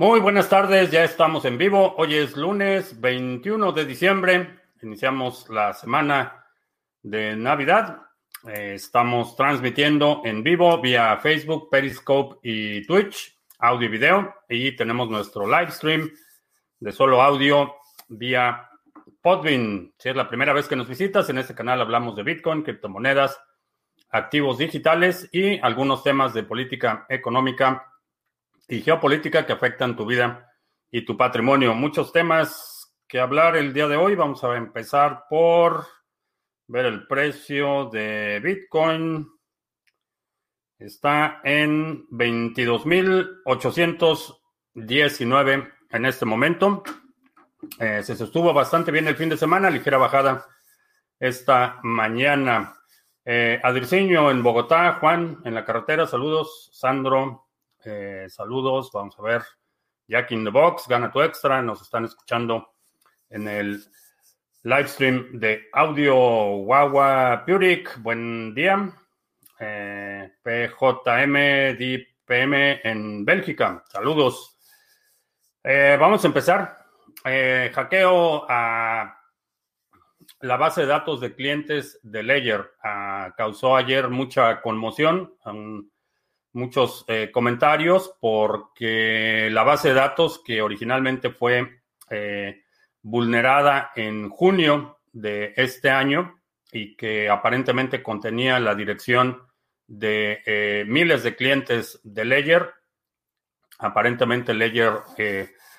Muy buenas tardes, ya estamos en vivo. Hoy es lunes 21 de diciembre. Iniciamos la semana de Navidad. Eh, estamos transmitiendo en vivo vía Facebook, Periscope y Twitch, audio y video. Y tenemos nuestro live stream de solo audio vía Podbean. Si es la primera vez que nos visitas, en este canal hablamos de Bitcoin, criptomonedas, activos digitales y algunos temas de política económica y geopolítica que afectan tu vida y tu patrimonio. Muchos temas que hablar el día de hoy. Vamos a empezar por ver el precio de Bitcoin. Está en 22.819 en este momento. Eh, se sostuvo bastante bien el fin de semana, ligera bajada esta mañana. Eh, Adirceño en Bogotá, Juan en la carretera, saludos. Sandro, eh, saludos. Vamos a ver. Jack in the Box, gana tu extra. Nos están escuchando en el live stream de audio Wawa Purik. Buen día. Eh, PJM DPM en Bélgica. Saludos. vamos a empezar. hackeo a la base de datos de clientes de Ledger ah, causó ayer mucha conmoción, muchos eh, comentarios, porque la base de datos que originalmente fue eh, vulnerada en junio de este año y que aparentemente contenía la dirección de eh, miles de clientes de Ledger, aparentemente Ledger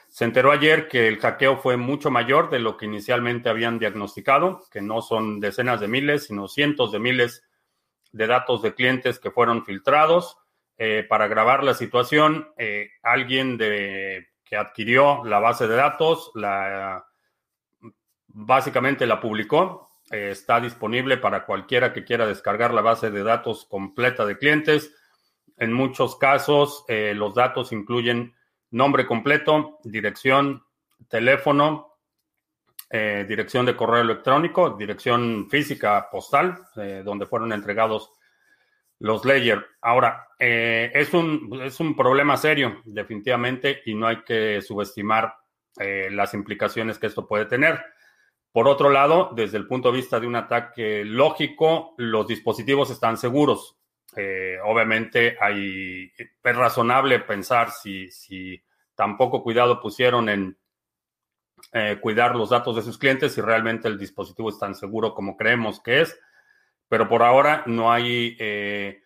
se enteró ayer que el hackeo fue mucho mayor de lo que inicialmente habían diagnosticado, que no son decenas de miles, sino cientos de miles de datos de clientes que fueron filtrados. Eh, para grabar la situación, eh, alguien de, que adquirió la base de datos, la, básicamente la publicó. Eh, está disponible para cualquiera que quiera descargar la base de datos completa de clientes. En muchos casos, los datos incluyen nombre completo, dirección, teléfono, eh, dirección de correo electrónico, dirección física postal, eh, donde fueron entregados los layers. Ahora, eh, es, un, es un problema serio, definitivamente, y no hay que subestimar las implicaciones que esto puede tener. Por otro lado, desde el punto de vista de un ataque lógico, los dispositivos están seguros. Eh, obviamente hay, es razonable pensar si, si tan poco cuidado pusieron en eh, cuidar los datos de sus clientes si realmente el dispositivo es tan seguro como creemos que es. Pero por ahora no hay eh,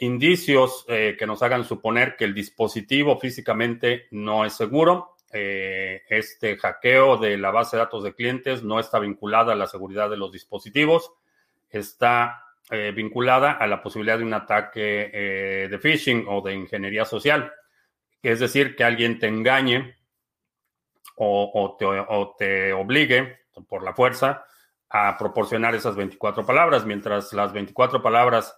indicios que nos hagan suponer que el dispositivo físicamente no es seguro. este hackeo de la base de datos de clientes no está vinculada a la seguridad de los dispositivos. Está eh, vinculada a la posibilidad de un ataque eh, de phishing o de ingeniería social. Es decir, que alguien te engañe o, te, obligue por la fuerza a proporcionar esas 24 palabras, mientras las 24 palabras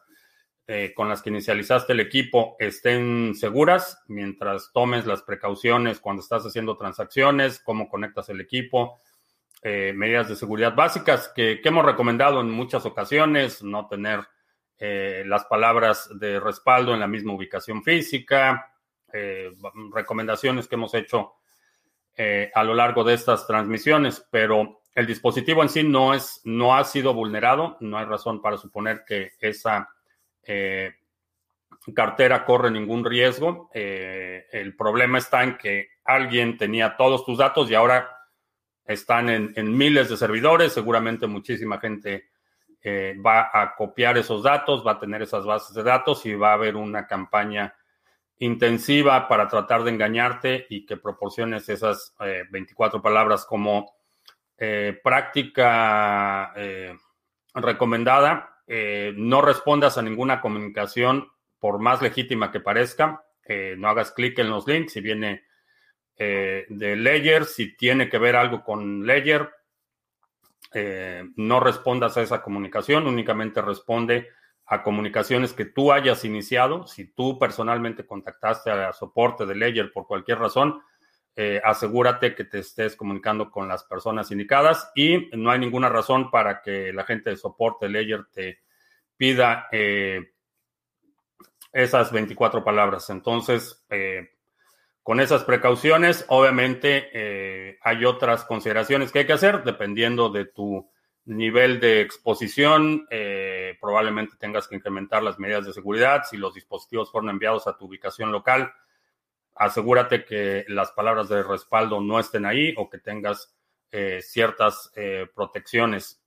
eh, con las que inicializaste el equipo estén seguras, mientras tomes las precauciones cuando estás haciendo transacciones, cómo conectas el equipo, eh, medidas de seguridad básicas que, hemos recomendado en muchas ocasiones, no tener eh, las palabras de respaldo en la misma ubicación física, recomendaciones que hemos hecho a lo largo de estas transmisiones, pero el dispositivo en sí no, es, no ha sido vulnerado, no hay razón para suponer que esa cartera corre ningún riesgo. el problema está en que alguien tenía todos tus datos y ahora están en, miles de servidores, seguramente muchísima gente eh, va a copiar esos datos, va a tener esas bases de datos y va a haber una campaña intensiva para tratar de engañarte y que proporciones esas 24 eh, palabras como eh, práctica recomendada. no respondas a ninguna comunicación por más legítima que parezca. no hagas clic en los links si viene eh, de Ledger, si tiene que ver algo con Ledger, eh, no respondas a esa comunicación, únicamente responde a comunicaciones que tú hayas iniciado. Si tú personalmente contactaste a soporte de Ledger por cualquier razón, eh, asegúrate que te estés comunicando con las personas indicadas y no hay ninguna razón para que la gente de soporte Ledger te pida esas 24 palabras. Entonces, con esas precauciones, obviamente eh, hay otras consideraciones que hay que hacer dependiendo de tu nivel de exposición. Eh, probablemente tengas que incrementar las medidas de seguridad. Si los dispositivos fueron enviados a tu ubicación local, asegúrate que las palabras de respaldo no estén ahí o que tengas eh, ciertas protecciones.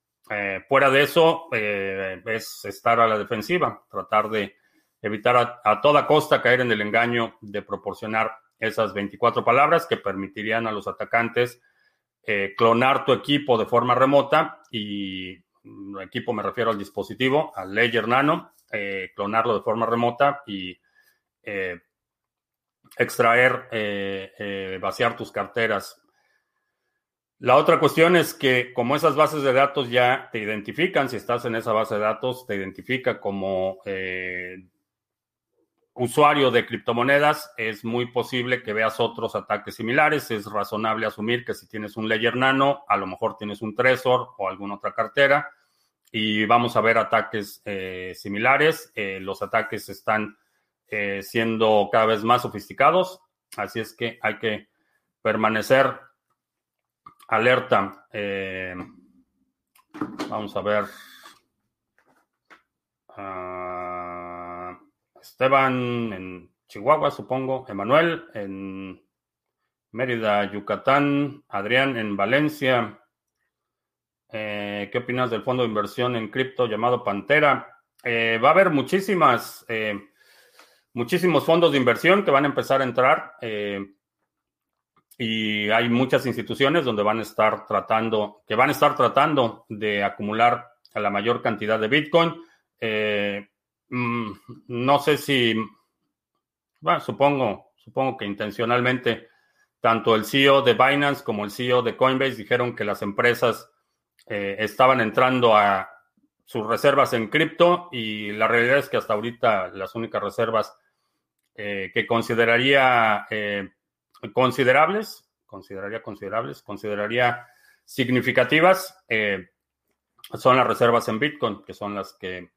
fuera de eso, es estar a la defensiva, tratar de evitar a toda costa caer en el engaño de proporcionar esas 24 palabras que permitirían a los atacantes eh, clonar tu equipo de forma remota y mm, equipo me refiero al dispositivo, al Ledger Nano, eh, clonarlo de forma remota y eh, extraer, vaciar tus carteras. La otra cuestión es que como esas bases de datos ya te identifican, si estás en esa base de datos, te identifica como usuario de criptomonedas, es muy posible que veas otros ataques similares. Es razonable asumir que si tienes un Ledger Nano, a lo mejor tienes un Trezor o alguna otra cartera y vamos a ver ataques eh, similares. Eh, los ataques están eh, siendo cada vez más sofisticados, así es que hay que permanecer alerta. vamos a ver. Ah, Esteban en Chihuahua, supongo. Emanuel en Mérida, Yucatán. Adrián en Valencia. Eh, ¿Qué opinas del fondo de inversión en cripto llamado Pantera? Eh, va a haber muchísimas, eh, muchísimos fondos de inversión que van a empezar a entrar y hay muchas instituciones donde van a estar tratando, que van a estar tratando de acumular la mayor cantidad de Bitcoin. Mm, no sé si, bueno, supongo, supongo que intencionalmente tanto el CEO de Binance como el CEO de Coinbase dijeron que las empresas eh, estaban entrando a sus reservas en cripto y la realidad es que hasta ahorita las únicas reservas eh, que consideraría eh, considerables, consideraría considerables, consideraría significativas, son las reservas en Bitcoin, que son las que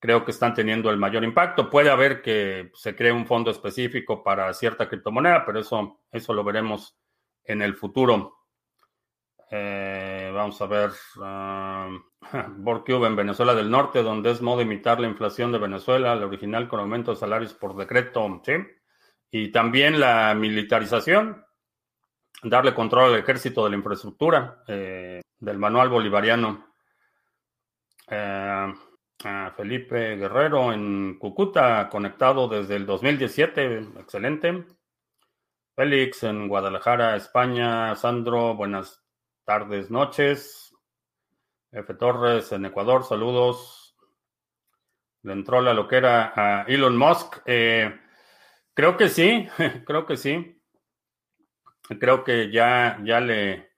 creo que están teniendo el mayor impacto. Puede haber que se cree un fondo específico para cierta criptomoneda, pero eso, eso lo veremos en el futuro. Eh, vamos a ver. Um, Borcube en Venezuela del Norte, donde es modo imitar la inflación de Venezuela, la original con aumento de salarios por decreto, ¿sí? Y también la militarización, darle control al ejército de la infraestructura, eh, del manual bolivariano. Eh, Felipe Guerrero en Cúcuta, conectado desde el 2017, excelente. Félix en Guadalajara, España. Sandro, buenas tardes, noches. F. Torres en Ecuador, saludos. Le entró la loquera a Elon Musk. Eh, creo que sí, creo que sí. Creo que ya, ya le,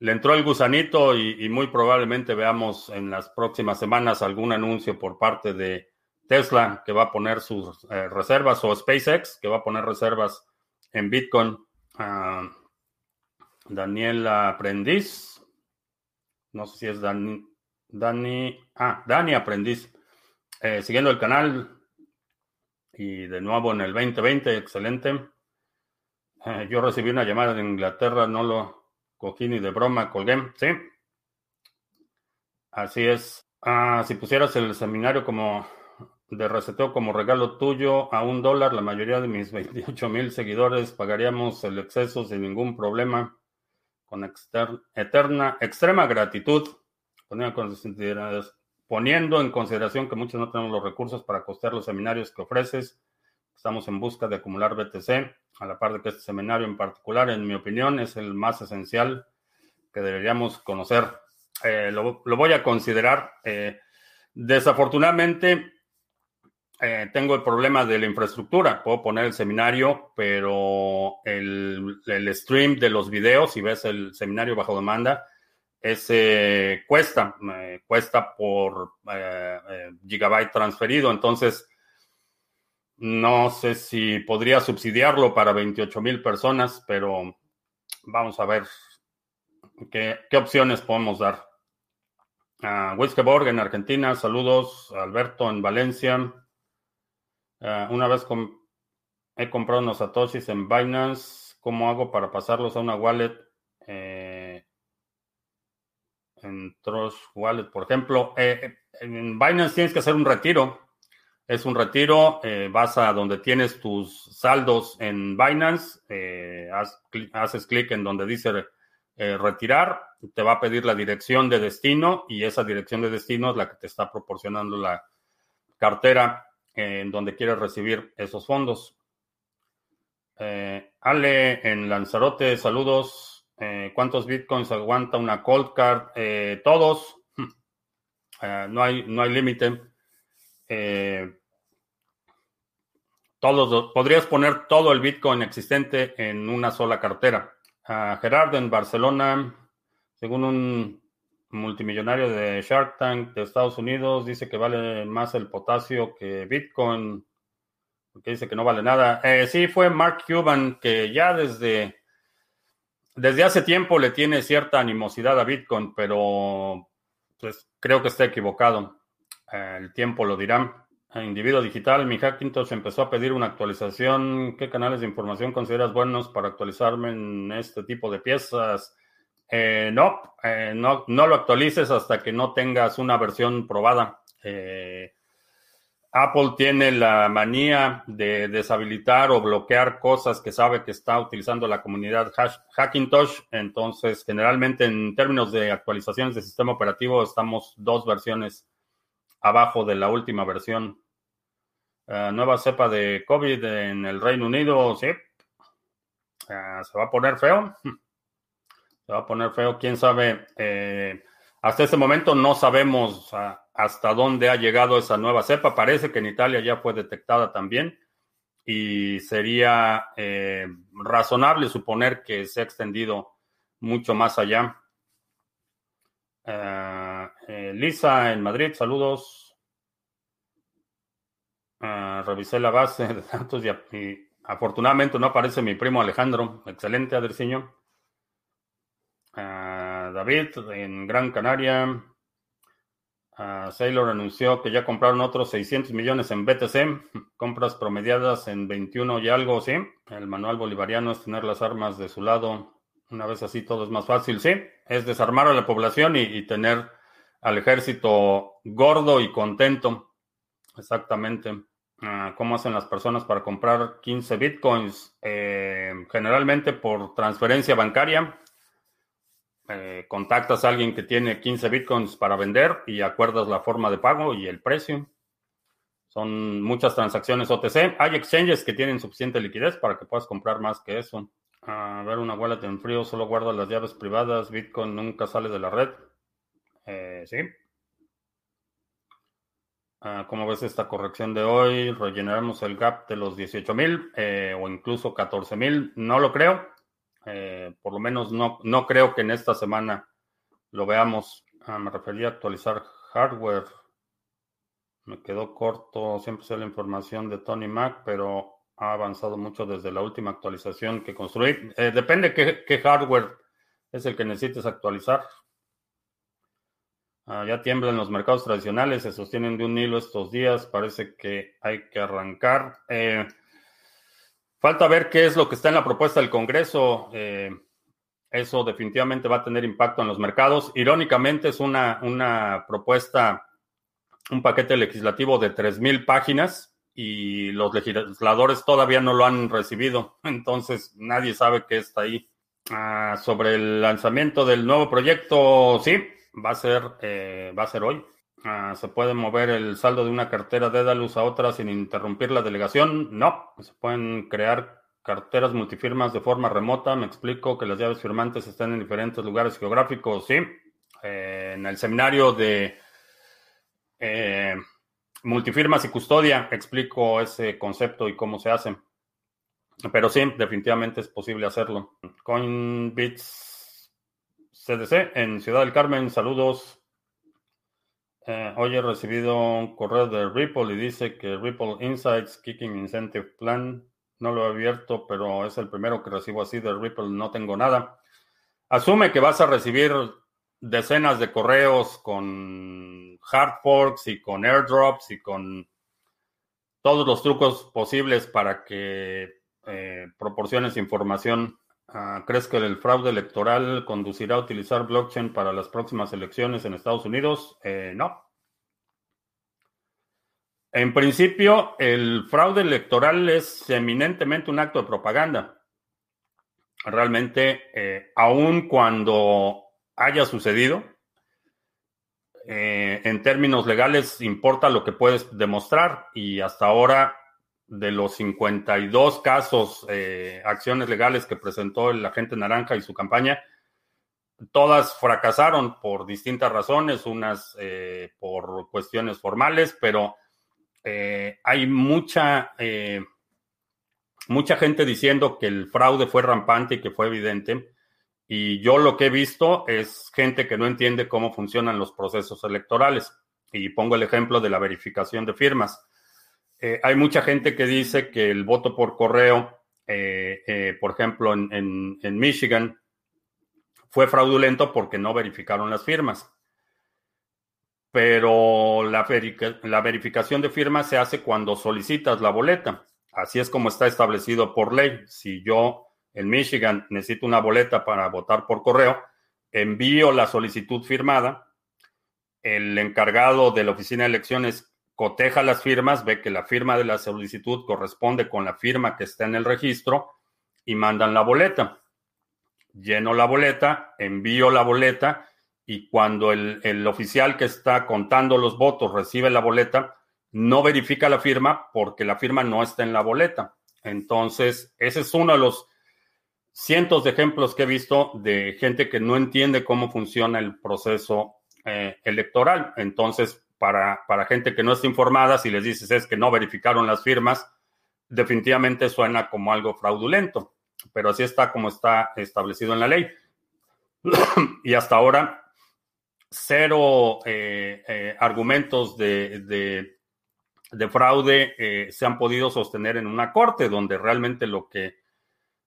le entró el gusanito y, muy probablemente veamos en las próximas semanas algún anuncio por parte de Tesla que va a poner sus eh, reservas o SpaceX que va a poner reservas en Bitcoin. Uh, Daniela Aprendiz. No sé si es Dani. Dani. Ah, Dani Aprendiz. Eh, siguiendo el canal. Y de nuevo en el 2020, excelente. Eh, yo recibí una llamada de Inglaterra, no lo, Cogí de broma, colgué, ¿sí? Así es. Ah, si pusieras el seminario como de reseteo como regalo tuyo a un dólar, la mayoría de mis 28 mil seguidores pagaríamos el exceso sin ningún problema, con eterna, extrema gratitud, poniendo en consideración que muchos no tenemos los recursos para costear los seminarios que ofreces. Estamos en busca de acumular BTC a la par de que este seminario en particular, en mi opinión, es el más esencial que deberíamos conocer. Eh, lo, voy a considerar. Eh, desafortunadamente, eh, tengo el problema de la infraestructura. Puedo poner el seminario, pero el, stream de los videos, si ves el seminario bajo demanda, ese cuesta, cuesta por gigabyte transferido. Entonces, no sé si podría subsidiarlo para 28 mil personas, pero vamos a ver qué, opciones podemos dar. Uh, en Argentina, saludos. Alberto en Valencia. Ah, una vez he comprado unos satoshis en Binance. ¿Cómo hago para pasarlos a una wallet? en Trust Wallet, por ejemplo. en Binance tienes que hacer un retiro. Es un retiro, vas a donde tienes tus saldos en Binance, haces clic en donde dice retirar, te va a pedir la dirección de destino y esa dirección de destino es la que te está proporcionando la cartera en donde quieres recibir esos fondos. Eh, Ale en Lanzarote, saludos. Eh, ¿Cuántos bitcoins aguanta una cold card? Eh, todos. no hay, no hay límite. todos, podrías poner todo el bitcoin existente en una sola cartera. Gerardo en Barcelona, según un multimillonario de Shark Tank de Estados Unidos, dice que vale más el potasio que Bitcoin, porque dice que no vale nada. Eh, sí, fue Mark Cuban que ya desde, desde hace tiempo le tiene cierta animosidad a Bitcoin, pero pues creo que está equivocado. Eh, el tiempo lo dirá. Individuo digital, mi Hackintosh empezó a pedir una actualización. ¿Qué canales de información consideras buenos para actualizarme en este tipo de piezas? Eh, no, eh, no, no lo actualices hasta que no tengas una versión probada. Eh, Apple tiene la manía de deshabilitar o bloquear cosas que sabe que está utilizando la comunidad Hackintosh. Entonces, generalmente en términos de actualizaciones de sistema operativo, estamos dos versiones abajo de la última versión. nueva cepa de COVID en el Reino Unido, sí. se va a poner feo. Se va a poner feo, quién sabe. Eh, hasta este momento no sabemos hasta dónde ha llegado esa nueva cepa. Parece que en Italia ya fue detectada también y sería eh, razonable suponer que se ha extendido mucho más allá. Eh, Lisa en Madrid, saludos. revisé la base de datos y, y, afortunadamente no aparece mi primo Alejandro. Excelente, Adriciño. David en Gran Canaria. Sailor anunció que ya compraron otros 600 millones en BTC, compras promediadas en 21 y algo, sí. El manual bolivariano es tener las armas de su lado. Una vez así todo es más fácil, sí. Es desarmar a la población y, tener al ejército gordo y contento. Exactamente. Ah, ¿Cómo hacen las personas para comprar 15 bitcoins? Eh, generalmente por transferencia bancaria eh, contactas a alguien que tiene 15 bitcoins para vender y acuerdas la forma de pago y el precio. Son muchas transacciones OTC. Hay exchanges que tienen suficiente liquidez para que puedas comprar más que eso. A ver, una wallet en frío solo guarda las llaves privadas. Bitcoin nunca sale de la red. Eh, sí. Ah, ¿Cómo ves esta corrección de hoy? ¿Rellenaremos el gap de los 18.000 eh, o incluso 14.000? No lo creo. Eh, por lo menos no, no creo que en esta semana lo veamos. Ah, me refería a actualizar hardware. Me quedó corto. Siempre sé la información de Tony Mac, pero ha avanzado mucho desde la última actualización que construí. Eh, depende qué, hardware es el que necesites actualizar. Ah, ya tiemblan los mercados tradicionales, se sostienen de un hilo estos días. Parece que hay que arrancar. Eh, Falta ver qué es lo que está en la propuesta del Congreso. Eh, eso definitivamente va a tener impacto en los mercados. Irónicamente, es una, una propuesta, un paquete legislativo de 3.000 páginas y los legisladores todavía no lo han recibido. Entonces, nadie sabe qué está ahí. Ah, sobre el lanzamiento del nuevo proyecto, sí, va a ser, eh, va a ser hoy. Ah, ¿Se puede mover el saldo de una cartera de Daedalus a otra sin interrumpir la delegación? No. Se pueden crear carteras multifirmas de forma remota. Me explico que las llaves firmantes están en diferentes lugares geográficos. Sí. Eh, en el seminario de eh, multifirmas y custodia explico ese concepto y cómo se hace. Pero sí, definitivamente es posible hacerlo. Coinbits CDC en Ciudad del Carmen. Saludos. Eh, hoy he recibido un correo de Ripple y dice que Ripple Insights Kicking Incentive Plan no lo he abierto, pero es el primero que recibo así de Ripple. No tengo nada. Asume que vas a recibir decenas de correos con hard forks y con airdrops y con todos los trucos posibles para que eh, proporciones información. Ah, ¿Crees que el fraude electoral conducirá a utilizar blockchain para las próximas elecciones en Estados Unidos? Eh, no. En principio, el fraude electoral es eminentemente un acto de propaganda. Realmente, eh, aun cuando haya sucedido, eh, en términos legales importa lo que puedes demostrar y hasta ahora de los 52 casos, eh, acciones legales que presentó el agente naranja y su campaña, todas fracasaron por distintas razones, unas eh, por cuestiones formales, pero hay mucha, mucha gente diciendo que el fraude fue rampante y que fue evidente. Y yo lo que he visto es gente que no entiende cómo funcionan los procesos electorales. Y pongo el ejemplo de la verificación de firmas. Eh, hay mucha gente que dice que el voto por correo, eh, eh, por ejemplo, en, Michigan, fue fraudulento porque no verificaron las firmas. Pero la, la verificación de firmas se hace cuando solicitas la boleta. Así es como está establecido por ley. Si yo en Michigan necesito una boleta para votar por correo, envío la solicitud firmada, el encargado de la oficina de elecciones coteja las firmas, ve que la firma de la solicitud corresponde con la firma que está en el registro y mandan la boleta. Lleno la boleta, envío la boleta y cuando el, el oficial que está contando los votos recibe la boleta, no verifica la firma porque la firma no está en la boleta. Entonces, ese es uno de los cientos de ejemplos que he visto de gente que no entiende cómo funciona el proceso eh, electoral. Entonces, para, para gente que no está informada, si les dices es que no verificaron las firmas, definitivamente suena como algo fraudulento, pero así está como está establecido en la ley. y hasta ahora, cero eh, eh, argumentos de, de, de fraude se han podido sostener en una corte, donde realmente lo que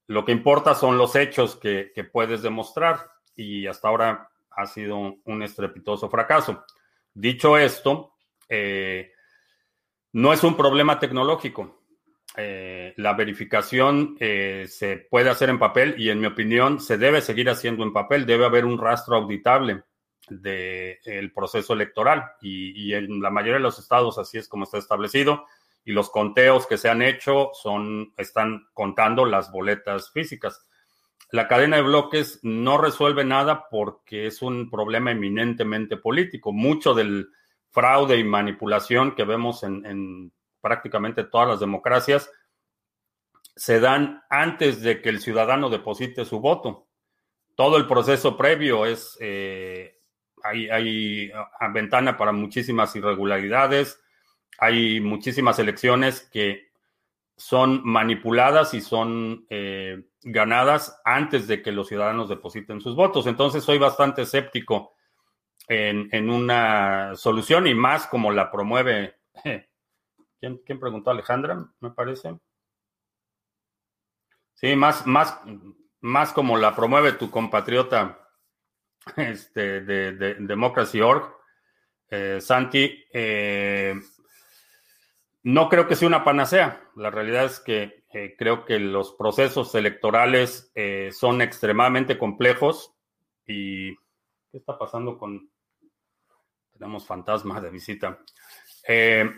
lo que importa son los hechos que, puedes demostrar y hasta ahora ha sido un, estrepitoso fracaso. Dicho esto, eh, no es un problema tecnológico. Eh, la verificación eh, se puede hacer en papel y en mi opinión se debe seguir haciendo en papel. Debe haber un rastro auditable del proceso electoral y, y, en la mayoría de los estados así es como está establecido y los conteos que se han hecho son, están contando las boletas físicas. La cadena de bloques no resuelve nada porque es un problema eminentemente político. Mucho del fraude y manipulación que vemos en, prácticamente todas las democracias se dan antes de que el ciudadano deposite su voto. Todo el proceso previo es, eh, hay, hay ventana para muchísimas irregularidades, hay muchísimas elecciones que son manipuladas y son eh, ganadas antes de que los ciudadanos depositen sus votos. Entonces soy bastante escéptico en, una solución y más como la promueve. ¿Quién, preguntó? Alejandra, me parece. Sí, más, más, más como la promueve tu compatriota este, de, de Democracy.org, eh, Santi. Eh, no creo que sea una panacea. La realidad es que eh, creo que los procesos electorales eh, son extremadamente complejos y ¿qué está pasando con... Tenemos fantasmas de visita. Eh,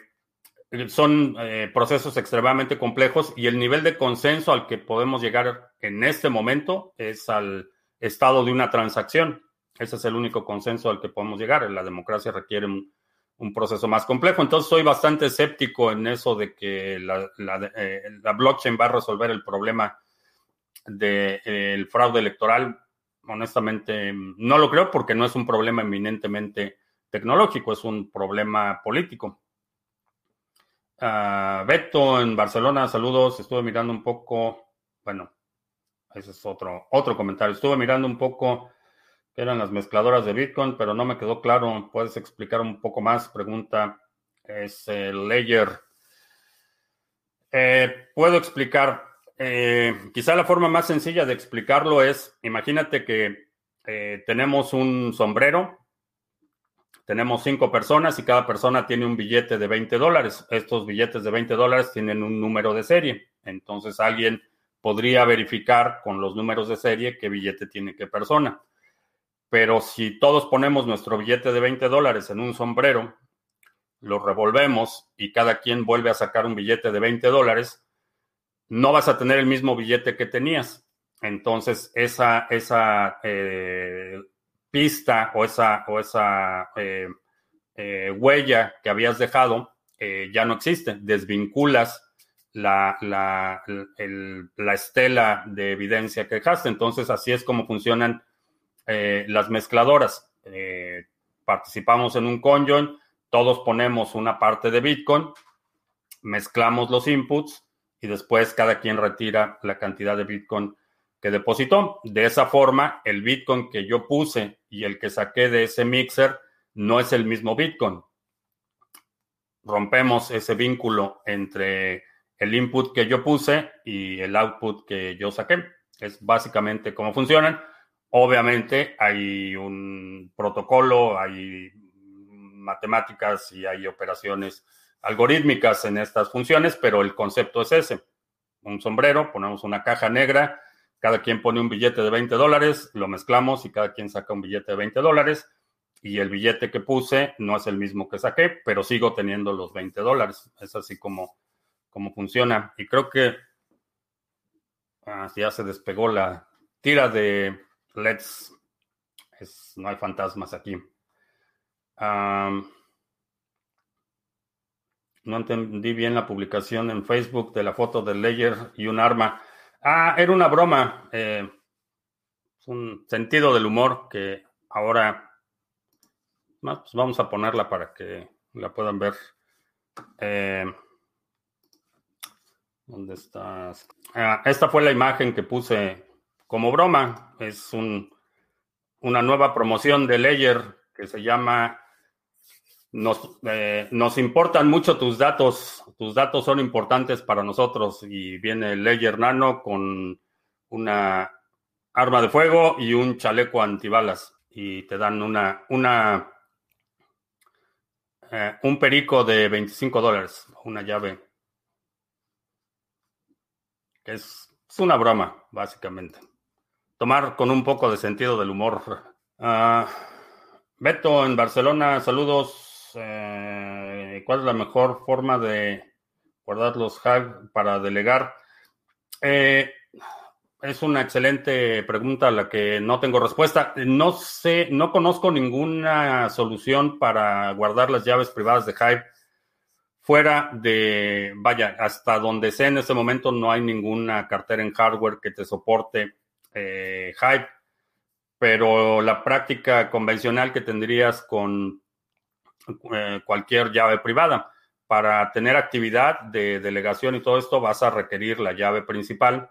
son procesos extremadamente complejos y el nivel de consenso al que podemos llegar en este momento es al estado de una transacción. Ese es el único consenso al que podemos llegar. La democracia requiere un, un proceso más complejo. Entonces soy bastante escéptico en eso de que la, eh, blockchain va a resolver el problema del fraude electoral. Honestamente, no lo creo porque no es un problema eminentemente tecnológico, es un problema político. Uh, Beto en Barcelona, saludos. Estuve mirando un poco, bueno, ese es otro, otro comentario. Estuve mirando un poco eran las mezcladoras de Bitcoin, pero no me quedó claro. ¿Puedes explicar un poco más? Pregunta es el Layer. Eh, puedo explicar. Eh, quizá la forma más sencilla de explicarlo es, imagínate que eh, tenemos un sombrero tenemos cinco personas y cada persona tiene un billete de 20 dólares. Estos billetes de 20 dólares tienen un número de serie. Entonces alguien podría verificar con los números de serie qué billete tiene qué persona. Pero si todos ponemos nuestro billete de 20 dólares en un sombrero, lo revolvemos y cada quien vuelve a sacar un billete de 20 dólares, no vas a tener el mismo billete que tenías. Entonces, esa, esa eh, pista o esa, o esa eh, eh, huella que habías dejado ya no existe. Desvinculas la, la, la, estela de evidencia que dejaste. Entonces, así es como funcionan las mezcladoras. participamos en un conjoin, todos ponemos una parte de Bitcoin, mezclamos los inputs y después cada quien retira la cantidad de Bitcoin que depositó. De esa forma, el Bitcoin que yo puse y el que saqué de ese mixer no es el mismo Bitcoin. Rompemos ese vínculo entre el input que yo puse y el output que yo saqué. Es básicamente cómo funcionan. Obviamente hay un protocolo, hay matemáticas y hay operaciones algorítmicas en estas funciones, pero el concepto es ese. Un sombrero, ponemos una caja negra, cada quien pone un billete de 20 dólares, lo mezclamos y cada quien saca un billete de 20 dólares. Y el billete que puse no es el mismo que saqué, pero sigo teniendo los 20 dólares. Es así como, como funciona. Y creo que ah, ya se despegó la tira de LEDs. no hay fantasmas aquí. no entendí bien la publicación en Facebook de la foto de Ledger y un arma. Ah, era una broma. Eh, es un sentido del humor que ahora pues vamos a ponerla para que la puedan ver. Eh, ¿Dónde estás? Ah, esta fue la imagen que puse como broma. Es un, una nueva promoción de Ledger que se llama nos, eh, nos, importan mucho tus datos, tus datos son importantes para nosotros y viene Ledger Nano con una arma de fuego y un chaleco antibalas y te dan una, una eh, un perico de 25 dólares, una llave. Es, es, una broma, básicamente. Tomar con un poco de sentido del humor. Uh, Beto en Barcelona, saludos. Eh, ¿cuál es la mejor forma de guardar los hacks para delegar? Eh, es una excelente pregunta a la que no tengo respuesta. No sé, no conozco ninguna solución para guardar las llaves privadas de Hive fuera de, vaya, hasta donde sé en este momento no hay ninguna cartera en hardware que te soporte eh, pero la práctica convencional que tendrías con eh, cualquier llave privada. Para tener actividad de delegación y todo esto vas a requerir la llave principal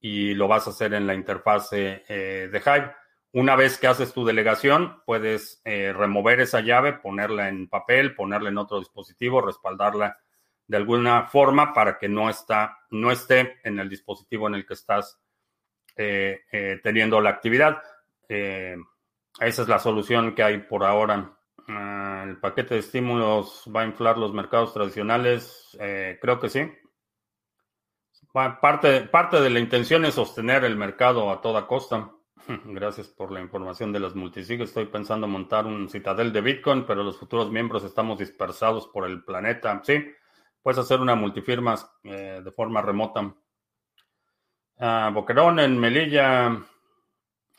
y lo vas a hacer en la interfase eh, de Hive. Una vez que haces tu delegación, puedes eh, remover esa llave, ponerla en papel, ponerla en otro dispositivo, respaldarla de alguna forma para que no, está, no esté en el dispositivo en el que estás teniendo la actividad. esa es la solución que hay por ahora. Ah, ¿El paquete de estímulos va a inflar los mercados tradicionales? Eh, creo que sí. Parte, parte de la intención es sostener el mercado a toda costa. Gracias por la información de las multisig. Estoy pensando montar un citadel de Bitcoin, pero los futuros miembros estamos dispersados por el planeta. Sí, puedes hacer una multifirma eh, de forma remota. Ah, Boquerón en Melilla.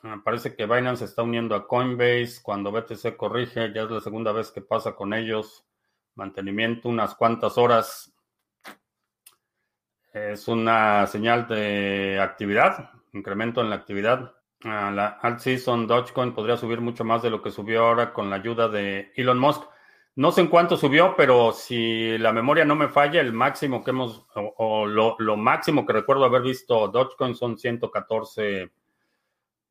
Ah, parece que Binance está uniendo a Coinbase. Cuando BTC corrige, ya es la segunda vez que pasa con ellos. Mantenimiento unas cuantas horas. Es una señal de actividad, incremento en la actividad. Ah, la alt season Dogecoin podría subir mucho más de lo que subió ahora con la ayuda de Elon Musk. No sé en cuánto subió, pero si la memoria no me falla, el máximo que hemos, o, lo, máximo que recuerdo haber visto Dogecoin son 114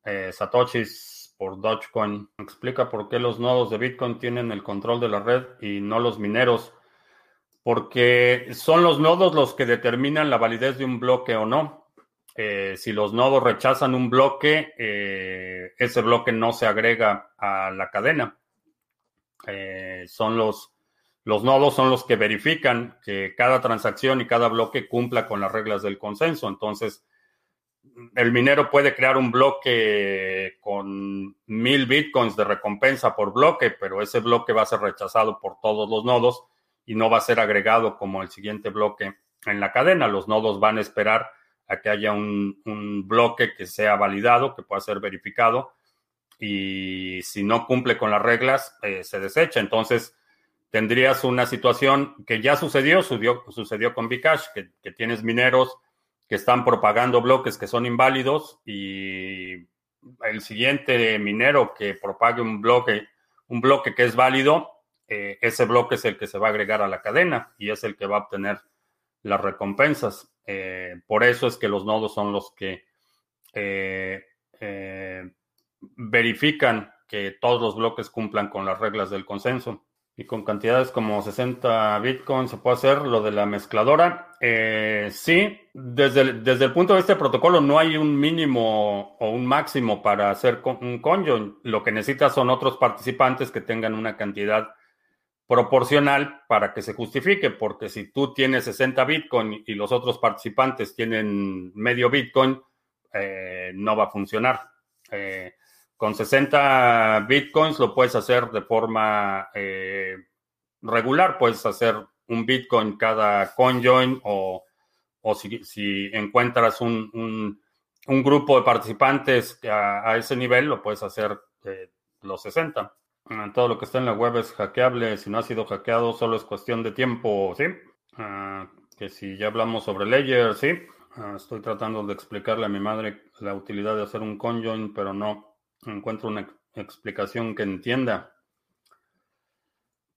eh, Satoshis por Dogecoin. Explica por qué los nodos de Bitcoin tienen el control de la red y no los mineros. Porque son los nodos los que determinan la validez de un bloque o no. Eh, si los nodos rechazan un bloque, eh, ese bloque no se agrega a la cadena. Son los, los nodos son los que verifican que cada transacción y cada bloque cumpla con las reglas del consenso. Entonces, el minero puede crear un bloque con mil bitcoins de recompensa por bloque, pero ese bloque va a ser rechazado por todos los nodos y no va a ser agregado como el siguiente bloque en la cadena. Los nodos van a esperar a que haya un, bloque que sea validado, que pueda ser verificado, y si no cumple con las reglas, eh, se desecha. Entonces, tendrías una situación que ya sucedió, sucedió, sucedió con Bcash, que, que tienes mineros que están propagando bloques que son inválidos y el siguiente minero que propague un bloque, un bloque que es válido, eh, ese bloque es el que se va a agregar a la cadena y es el que va a obtener las recompensas. Eh, por eso es que los nodos son los que verifican que todos los bloques cumplan con las reglas del consenso. Y con cantidades como 60 bitcoins se puede hacer lo de la mezcladora. Eh, sí, desde el, desde el punto de vista del protocolo no hay un mínimo o un máximo para hacer un conjoin. Lo que necesitas son otros participantes que tengan una cantidad proporcional para que se justifique, porque si tú tienes 60 bitcoin y los otros participantes tienen medio bitcoin, eh, no va a funcionar. Eh, con 60 bitcoins lo puedes hacer de forma eh, regular, puedes hacer un bitcoin cada conjoin o, o si, encuentras un, grupo de participantes a, ese nivel, lo puedes hacer los 60. Ah, todo lo que está en la web es hackeable, si no ha sido hackeado solo es cuestión de tiempo, ¿sí? Ah, que si ya hablamos sobre Ledger, sí. Ah, estoy tratando de explicarle a mi madre la utilidad de hacer un conjoin, pero no encuentro una explicación que entienda.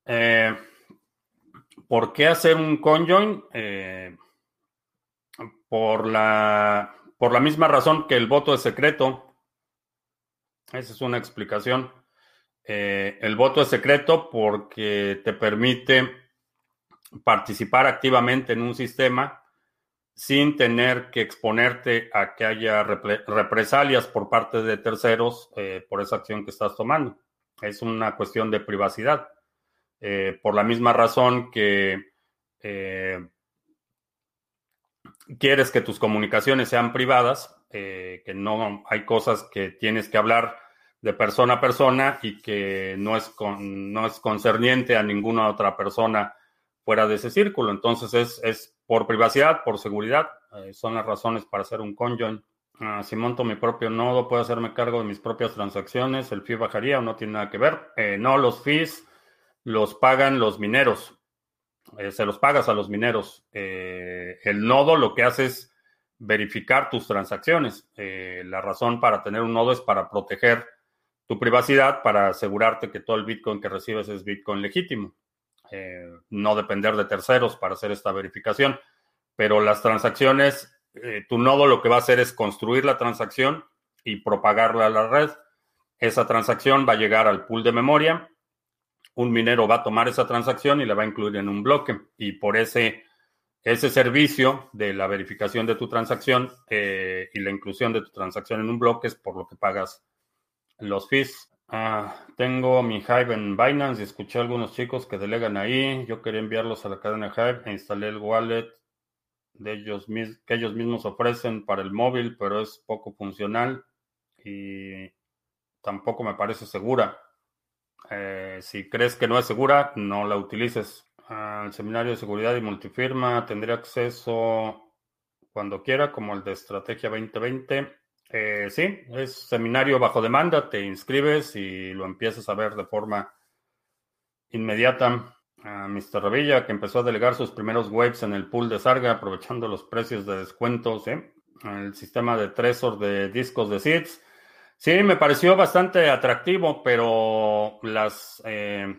Eh, ¿Por qué hacer un conjoin? Eh, por, la, por la misma razón que el voto es secreto. Esa es una explicación. Eh, el voto es secreto porque te permite participar activamente en un sistema sin tener que exponerte a que haya represalias por parte de terceros eh, por esa acción que estás tomando. Es una cuestión de privacidad. Eh, por la misma razón que eh, quieres que tus comunicaciones sean privadas, que no hay cosas que tienes que hablar de persona a persona y que no es, no es concerniente a ninguna otra persona fuera de ese círculo. Entonces es, es por privacidad, por seguridad, eh, son las razones para hacer un conjoin. Ah, si monto mi propio nodo, puedo hacerme cargo de mis propias transacciones, el fee bajaría o no tiene nada que ver. Eh, no, los fees los pagan los mineros. Eh, se los pagas a los mineros. el nodo lo que hace es verificar tus transacciones. la razón para tener un nodo es para proteger tu privacidad, para asegurarte que todo el Bitcoin que recibes es Bitcoin legítimo. Eh, no depender de terceros para hacer esta verificación. Pero las transacciones, eh, tu nodo lo que va a hacer es construir la transacción y propagarla a la red. Esa transacción va a llegar al pool de memoria. Un minero va a tomar esa transacción y la va a incluir en un bloque. Y por ese, ese servicio de la verificación de tu transacción eh, y la inclusión de tu transacción en un bloque es por lo que pagas los fees. Ah, tengo mi Hive en Binance y escuché a algunos chicos que delegan ahí. Yo quería enviarlos a la cadena Hive e instalé el wallet de ellos que ellos mismos ofrecen para el móvil, pero es poco funcional y tampoco me parece segura. Eh, si crees que no es segura, no la utilices. Al seminario de seguridad y multifirma tendría acceso cuando quiera, como el de Estrategia 2020. Eh, sí, es seminario bajo demanda, te inscribes y lo empiezas a ver de forma inmediata. A Mr. Revilla, que empezó a delegar sus primeros waves en el pool de Sarga, aprovechando los precios de descuentos, ¿eh? el sistema de Trezor de discos de seeds. Sí, me pareció bastante atractivo, pero las eh,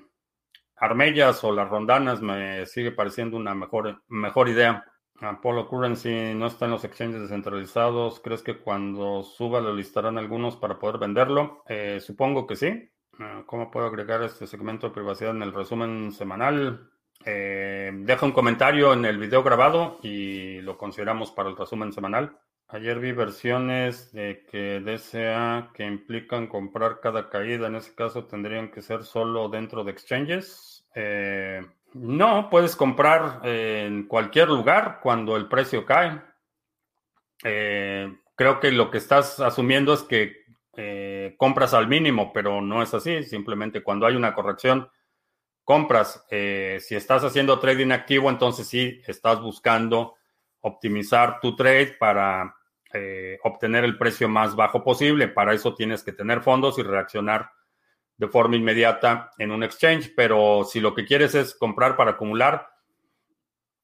armellas o las rondanas me sigue pareciendo una mejor, mejor idea. Apollo Currency no está en los exchanges descentralizados. ¿Crees que cuando suba lo listarán algunos para poder venderlo? Eh, supongo que sí. Ah, ¿Cómo puedo agregar este segmento de privacidad en el resumen semanal? Eh, deja un comentario en el video grabado y lo consideramos para el resumen semanal. Ayer vi versiones de que DCA que implican comprar cada caída. En ese caso tendrían que ser solo dentro de exchanges. Eh, no, puedes comprar en cualquier lugar cuando el precio cae. Eh, creo que lo que estás asumiendo es que eh, compras al mínimo, pero no es así. Simplemente cuando hay una corrección, compras. si estás haciendo trading activo, entonces sí estás buscando optimizar tu trade para eh, obtener el precio más bajo posible. Para eso tienes que tener fondos y reaccionar de forma inmediata en un exchange. Pero si lo que quieres es comprar para acumular,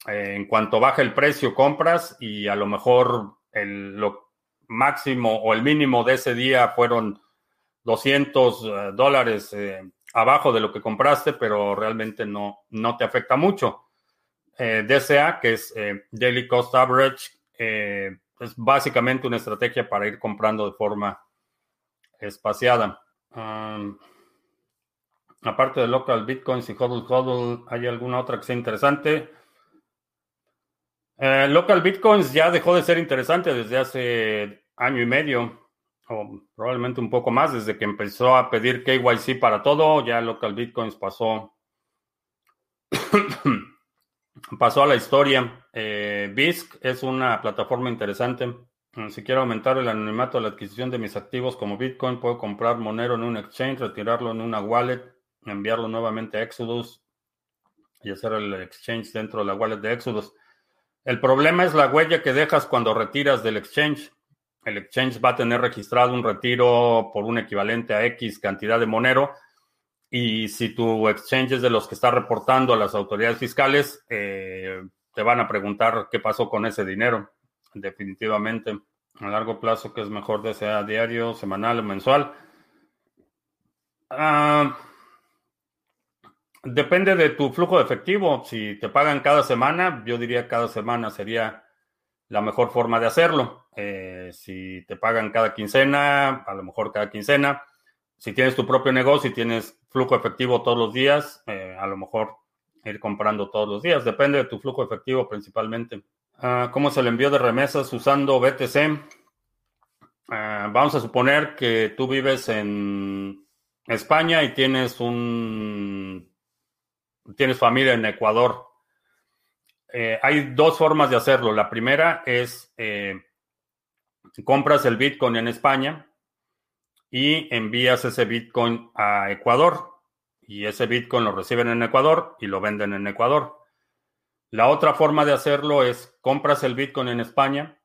eh, en cuanto baja el precio, compras y a lo mejor el, lo máximo o el mínimo de ese día fueron 200 eh, dólares abajo de lo que compraste, pero realmente no, no te afecta mucho. DCA, que es Daily Cost Average, es básicamente una estrategia para ir comprando de forma espaciada. Aparte de local bitcoins y hodl hodl, ¿hay alguna otra que sea interesante? Eh, local bitcoins ya dejó de ser interesante desde hace año y medio, o probablemente un poco más, desde que empezó a pedir KYC para todo, ya local bitcoins pasó pasó a la historia. Eh, BISC es una plataforma interesante. Si quiero aumentar el anonimato de la adquisición de mis activos como Bitcoin, puedo comprar Monero en un exchange, retirarlo en una wallet, enviarlo nuevamente a Exodus y hacer el exchange dentro de la wallet de Exodus. El problema es la huella que dejas cuando retiras del exchange. El exchange va a tener registrado un retiro por un equivalente a X cantidad de Monero y si tu exchange es de los que está reportando a las autoridades fiscales, eh, te van a preguntar qué pasó con ese dinero. Definitivamente, a largo plazo, ¿qué es mejor, sea diario, semanal o mensual? Ah, depende de tu flujo de efectivo. Si te pagan cada semana, yo diría cada semana sería la mejor forma de hacerlo. Eh, si te pagan cada quincena, a lo mejor cada quincena si tienes tu propio negocio y tienes flujo efectivo todos los días, eh, a lo mejor ir comprando todos los días. Depende de tu flujo efectivo principalmente. Ah, ¿Cómo es el envío de remesas usando BTC? Ah, vamos a suponer que tú vives en España y tienes un tienes familia en Ecuador. Eh, hay dos formas de hacerlo. La primera es eh, compras el Bitcoin en España y envías ese Bitcoin a Ecuador y ese Bitcoin lo reciben en Ecuador y lo venden en Ecuador. La otra forma de hacerlo es compras el Bitcoin en España,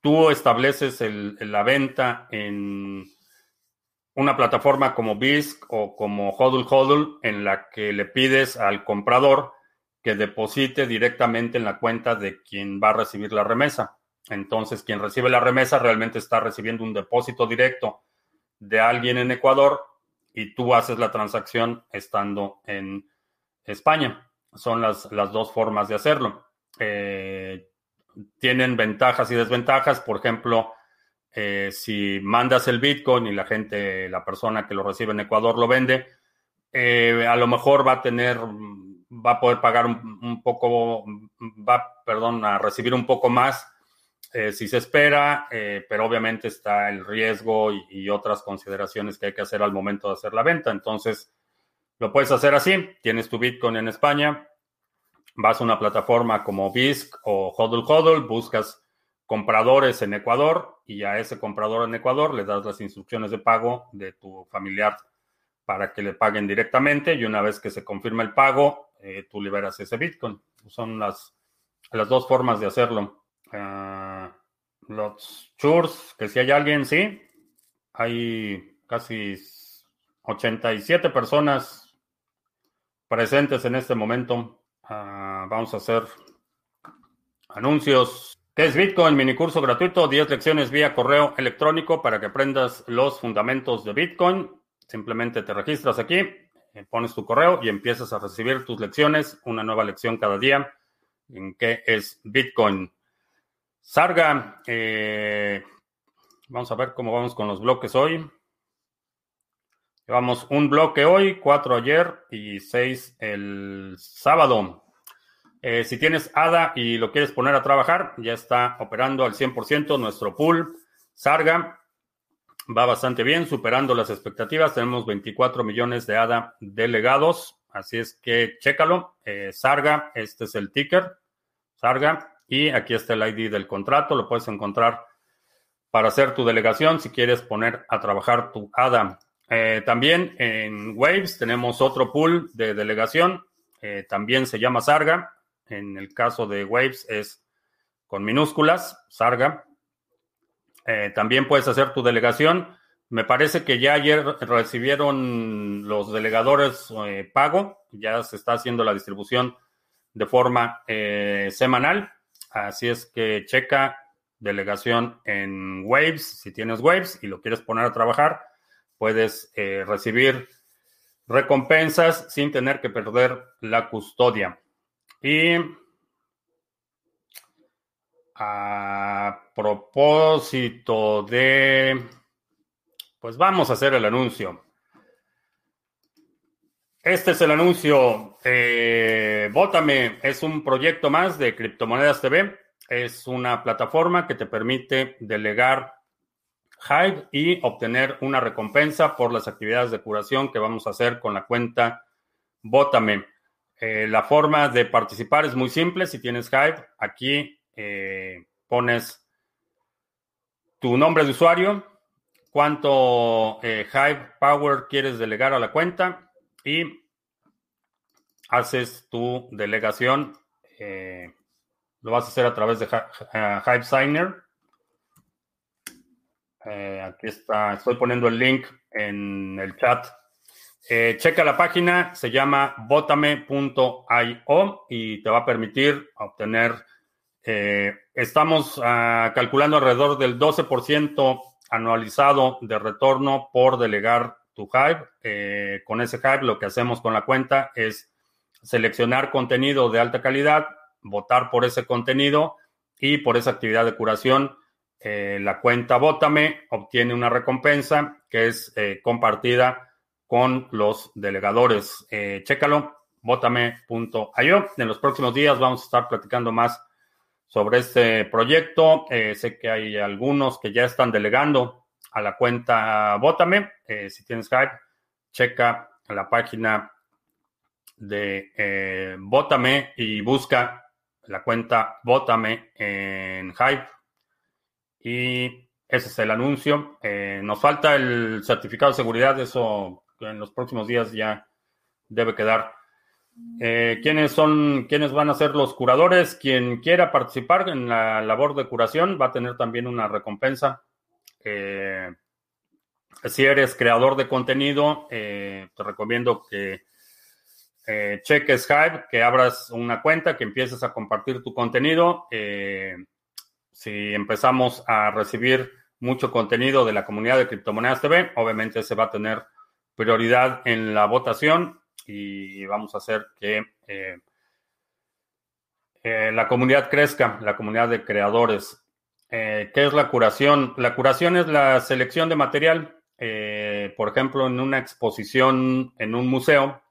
tú estableces la venta en una plataforma como BISC o como HODL HODL en la que le pides al comprador que deposite directamente en la cuenta de quien va a recibir la remesa. Entonces, quien recibe la remesa realmente está recibiendo un depósito directo de alguien en Ecuador y tú haces la transacción estando en España. Son las, las dos formas de hacerlo. Eh, tienen ventajas y desventajas. Por ejemplo, eh, si mandas el Bitcoin y la gente, la persona que lo recibe en Ecuador lo vende, eh, a lo mejor va a tener, va a poder pagar un, un, poco, va, perdón, a recibir un poco más eh, si se espera, eh, pero obviamente está el riesgo y, otras consideraciones que hay que hacer al momento de hacer la venta. Entonces, lo puedes hacer así. Tienes tu Bitcoin en España, vas a una plataforma como BISC o HODL HODL, buscas compradores en Ecuador y a ese comprador en Ecuador le das las instrucciones de pago de tu familiar para que le paguen directamente y una vez que se confirma el pago, eh, tú liberas ese Bitcoin. Son las, las dos formas de hacerlo. Ah, los churs, que si hay alguien, sí. Hay casi 87 personas presentes en este momento. Ah, vamos a hacer anuncios. ¿Qué es Bitcoin? Mini curso gratuito, 10 lecciones vía correo electrónico para que aprendas los fundamentos de Bitcoin. Simplemente te registras aquí, eh, pones tu correo y empiezas a recibir tus lecciones, una nueva lección cada día en qué es Bitcoin. Sarga, eh, vamos a ver cómo vamos con los bloques hoy. Llevamos un bloque hoy, cuatro ayer y seis el sábado. Eh, si tienes ADA y lo quieres poner a trabajar, ya está operando al 100% nuestro pool. Sarga va bastante bien, superando las expectativas. Tenemos 24 millones de ADA delegados, así es que chécalo. Eh, Sarga, este es el ticker, Sarga, y aquí está el ID del contrato, lo puedes encontrar para hacer tu delegación si quieres poner a trabajar tu ADA. Eh, también en Waves tenemos otro pool de delegación, también se llama Sarga en el caso de Waves es con minúsculas, Sarga. Eh, también puedes hacer tu delegación. Me parece que ya ayer recibieron los delegadores eh, pago, ya se está haciendo la distribución de forma eh, semanal. Así es que checa delegación en Waves. Si tienes Waves y lo quieres poner a trabajar, puedes recibir recompensas sin tener que perder la custodia. Y a propósito de, pues vamos a hacer el anuncio. Este es el anuncio. Eh, es un proyecto más de Criptomonedas TV. Es una plataforma que te permite delegar Hive y obtener una recompensa por las actividades de curación que vamos a hacer con la cuenta Bótame. Eh, la forma de participar es muy simple. Si tienes Hive, aquí eh, pones tu nombre de usuario, cuánto eh, Hive Power quieres delegar a la cuenta y haces tu delegación. lo vas a hacer a través de Hive Signer. aquí está, estoy poniendo el link en el chat eh, checa la página, se llama botame.io y te va a permitir obtener, eh, estamos ah, calculando alrededor del 12% anualizado de retorno por delegar tu Hive. Eh, con ese Hive lo que hacemos con la cuenta es seleccionar contenido de alta calidad, votar por ese contenido y por esa actividad de curación. la cuenta Bótame obtiene una recompensa que es compartida con los delegadores. Eh, chécalo, botame.io. En los próximos días vamos a estar platicando más sobre este proyecto. Eh, sé que hay algunos que ya están delegando a la cuenta Bótame. Eh, si tienes Hype, checa la página de eh, Bótame y busca la cuenta Bótame en Hype. Y ese es el anuncio. nos falta el certificado de seguridad, eso en los próximos días ya debe quedar. Eh, ¿Quiénes son, quiénes van a ser los curadores? Quien quiera participar en la labor de curación va a tener también una recompensa. Eh, si eres creador de contenido, eh, te recomiendo que cheques Hive, que abras una cuenta, que empieces a compartir tu contenido. si empezamos a recibir mucho contenido de la comunidad de Criptomonedas TV, obviamente se va a tener prioridad en la votación y vamos a hacer que eh, eh, la comunidad crezca, la comunidad de creadores. Eh, ¿Qué es la curación? La curación es la selección de material. por ejemplo, en una exposición en un museo,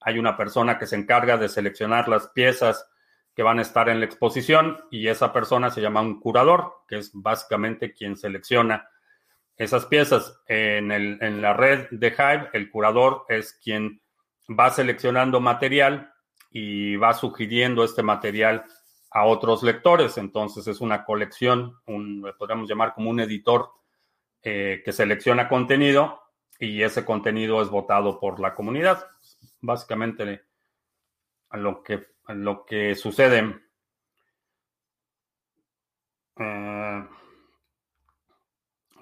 hay una persona que se encarga de seleccionar las piezas que van a estar en la exposición y esa persona se llama un curador, que es básicamente quien selecciona esas piezas. En, el, en la red de Hive, el curador es quien va seleccionando material y va sugiriendo este material a otros lectores. Entonces es una colección, podríamos llamar como un editor eh, que selecciona contenido y ese contenido es votado por la comunidad. Básicamente lo que, lo que sucede. Eh,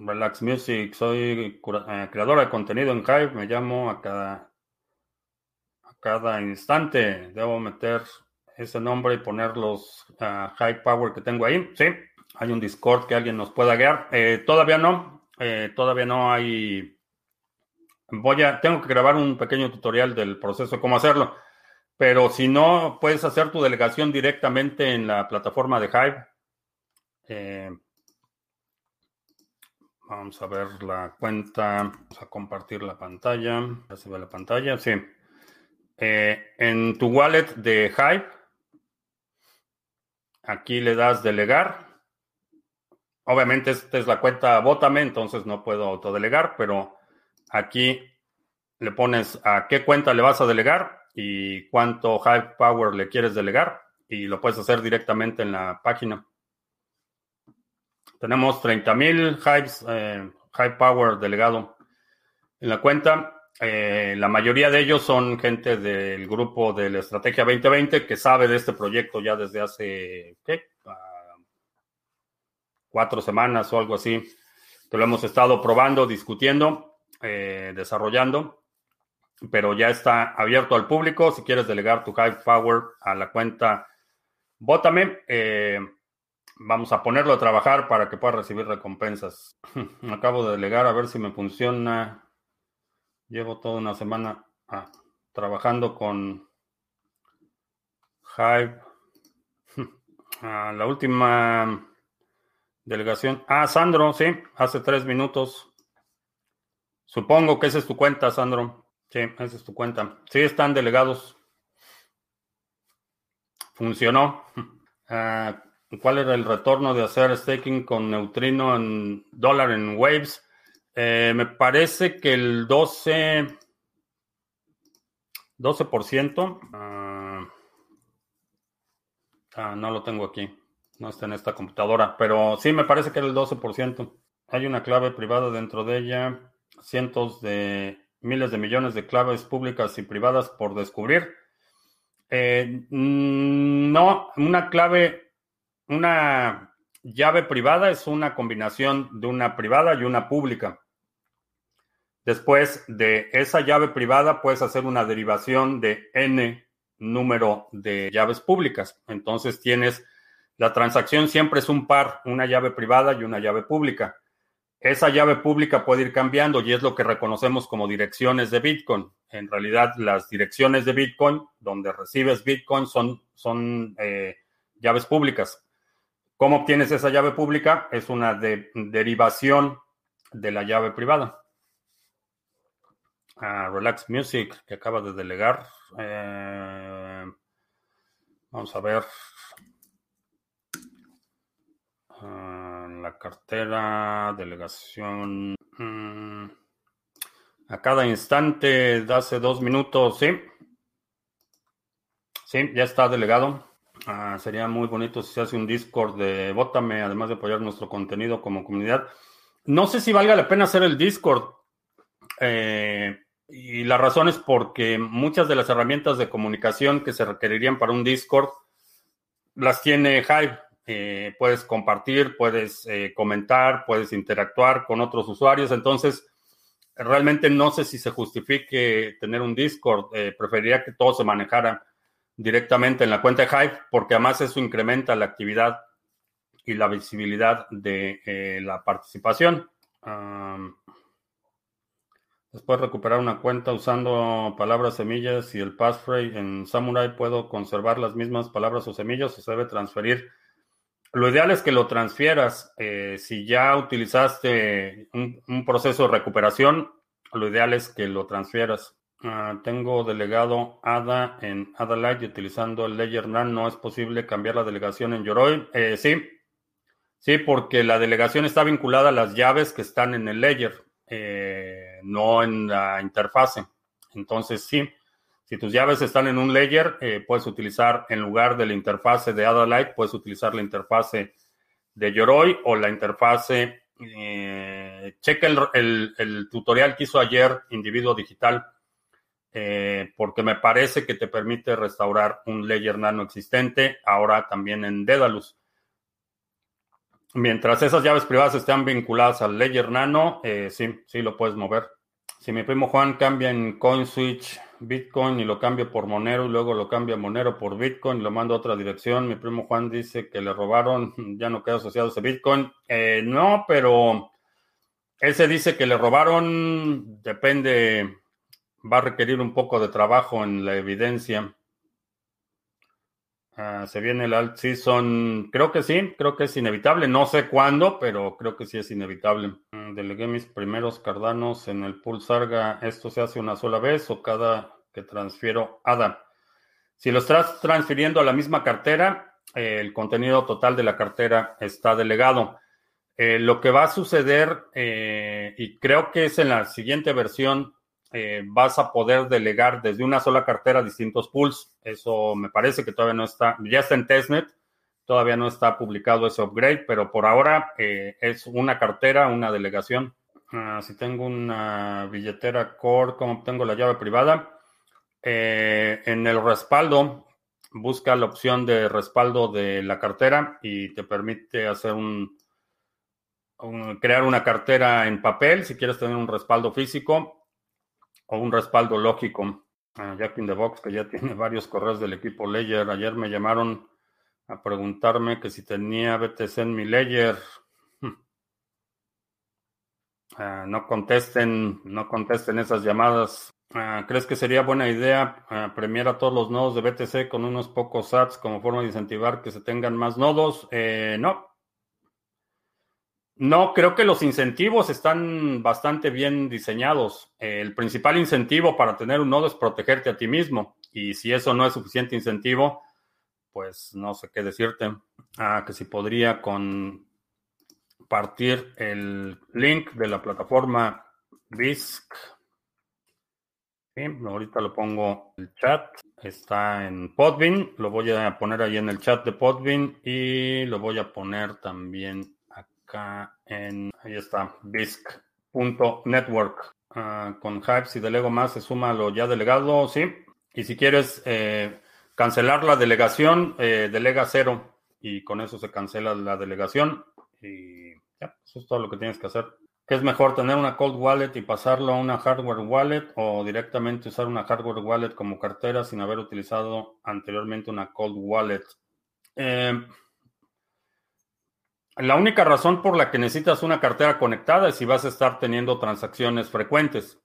Relax Music, soy eh, creadora de contenido en Hive, me llamo a cada, a cada instante. Debo meter ese nombre y poner los uh, Hive Power que tengo ahí. Sí, hay un Discord que alguien nos pueda guiar. Eh, todavía no, eh, todavía no hay. Voy a, tengo que grabar un pequeño tutorial del proceso de cómo hacerlo. Pero si no, puedes hacer tu delegación directamente en la plataforma de Hive. Vamos a ver la cuenta. Vamos a compartir la pantalla. Ya se ve la pantalla, sí. Eh, en tu wallet de Hive, Aquí le das delegar. Obviamente esta es la cuenta Bótame, entonces no puedo autodelegar, pero aquí le pones a qué cuenta le vas a delegar y cuánto Hive Power le quieres delegar y lo puedes hacer directamente en la página. Tenemos 30.000 Hives, eh, Hive Power delegado en la cuenta. Eh, la mayoría de ellos son gente del grupo de la Estrategia 2020 que sabe de este proyecto ya desde hace. Ah, cuatro semanas o algo así, que lo hemos estado probando, discutiendo, eh, desarrollando, pero ya está abierto al público. Si quieres delegar tu Hive Power a la cuenta Bótame, eh, vamos a ponerlo a trabajar para que pueda recibir recompensas. Acabo de delegar a ver si me funciona. Llevo toda una semana ah, trabajando con Hive. Ah, la última delegación. Ah, Sandro, sí, hace tres minutos. Supongo que esa es tu cuenta, Sandro. Sí, esa es tu cuenta. Sí, están delegados. Funcionó. Ah, ¿Cuál era el retorno de hacer staking con neutrino en dólar en Waves? Eh, me parece que el 12, 12%, ah, ah, no lo tengo aquí, no está en esta computadora, pero sí me parece que era el 12%. Hay una clave privada dentro de ella, cientos de miles de millones de claves públicas y privadas por descubrir. Eh, mm, no, una clave, una llave privada es una combinación de una privada y una pública. Después de esa llave privada puedes hacer una derivación de n número de llaves públicas. Entonces tienes, la transacción siempre es un par, una llave privada y una llave pública. Esa llave pública puede ir cambiando y es lo que reconocemos como direcciones de Bitcoin. En realidad, las direcciones de Bitcoin, donde recibes Bitcoin, son, son eh, llaves públicas. ¿Cómo obtienes esa llave pública? Es una derivación de la llave privada. Relax Music, que acaba de delegar. Eh, vamos a ver. Ah, la cartera, delegación. Mm, a cada instante, de hace dos minutos, sí. Sí, ya está delegado. Ah, sería muy bonito si se hace un Discord de Bótame, además de apoyar nuestro contenido como comunidad. No sé si valga la pena hacer el Discord. Eh, y la razón es porque muchas de las herramientas de comunicación que se requerirían para un Discord las tiene Hive. Eh, puedes compartir, puedes eh, comentar, puedes interactuar con otros usuarios. Entonces, realmente no sé si se justifique tener un Discord. Preferiría que todo se manejara directamente en la cuenta de Hive, porque además eso incrementa la actividad y la visibilidad de la participación. Después de recuperar una cuenta usando palabras semillas y el passphrase en Samurai, ¿puedo conservar las mismas palabras o semillas o se debe transferir? Lo ideal es que lo transfieras. Eh, si ya utilizaste un, proceso de recuperación, lo ideal es que lo transfieras. Ah, tengo delegado ADA en ADA Lite utilizando el Ledger NAND. ¿No es posible cambiar la delegación en Yoroi? Eh, sí, sí, porque la delegación está vinculada a las llaves que están en el Ledger. Eh, no en la interfase. Entonces, sí, si tus llaves están en un layer, eh, puedes utilizar en lugar de la interfase de Adalite, puedes utilizar la interfase de Yoroi o la interfase. Eh, checa el, tutorial que hizo ayer Individuo Digital, eh, porque me parece que te permite restaurar un layer nano existente, ahora también en Dedalus. Mientras esas llaves privadas estén vinculadas al Ledger Nano, eh, sí, sí lo puedes mover. Si mi primo Juan cambia en CoinSwitch Bitcoin y lo cambia por Monero y luego lo cambia Monero por Bitcoin y lo manda a otra dirección, mi primo Juan dice que le robaron, ya no queda asociado ese Bitcoin. Eh, no, pero ese dice que le robaron, depende, va a requerir un poco de trabajo en la evidencia. Ah, se viene el alt season. Creo que sí, creo que es inevitable. No sé cuándo, pero creo que sí es inevitable. Mm, delegué mis primeros cardanos en el pool Sarga. ¿Esto se hace una sola vez o cada que transfiero ADA? Si lo estás transfiriendo a la misma cartera, el contenido total de la cartera está delegado. Eh, lo que va a suceder, eh, y creo que es en la siguiente versión, eh, vas a poder delegar desde una sola cartera distintos pools. Eso me parece que todavía no está, ya está en testnet, todavía no está publicado ese upgrade, pero por ahora es una cartera, una delegación. Ah, si tengo una billetera core, ¿cómo obtengo la llave privada? en el respaldo, busca la opción de respaldo de la cartera y te permite hacer un crear una cartera en papel si quieres tener un respaldo físico o un respaldo lógico. Jack in the Box, que ya tiene varios correos del equipo Ledger. Ayer me llamaron a preguntarme que si tenía BTC en mi Ledger. Hmm. Ah, no contesten, no contesten esas llamadas. Ah, ¿Crees que sería buena idea ah, premiar a todos los nodos de BTC con unos pocos sats como forma de incentivar que se tengan más nodos? Eh, no, no, creo que los incentivos están bastante bien diseñados. El principal incentivo para tener un nodo es protegerte a ti mismo. Y si eso no es suficiente incentivo, pues no sé qué decirte. Ah, que si podría compartir el link de la plataforma BISC. Sí, ahorita lo pongo en el chat. Está en Podbean. Lo voy a poner ahí en el chat de Podbean y lo voy a poner también acá en, ahí está, bisc.network. Ah, con Hype, si delego más, se suma lo ya delegado, sí. Y si quieres eh, cancelar la delegación, eh, delega cero y con eso se cancela la delegación. Y ya, eso es todo lo que tienes que hacer. ¿Qué es mejor, tener una cold wallet y pasarlo a una hardware wallet o directamente usar una hardware wallet como cartera sin haber utilizado anteriormente una cold wallet? Eh, la única razón por la que necesitas una cartera conectada es si vas a estar teniendo transacciones frecuentes.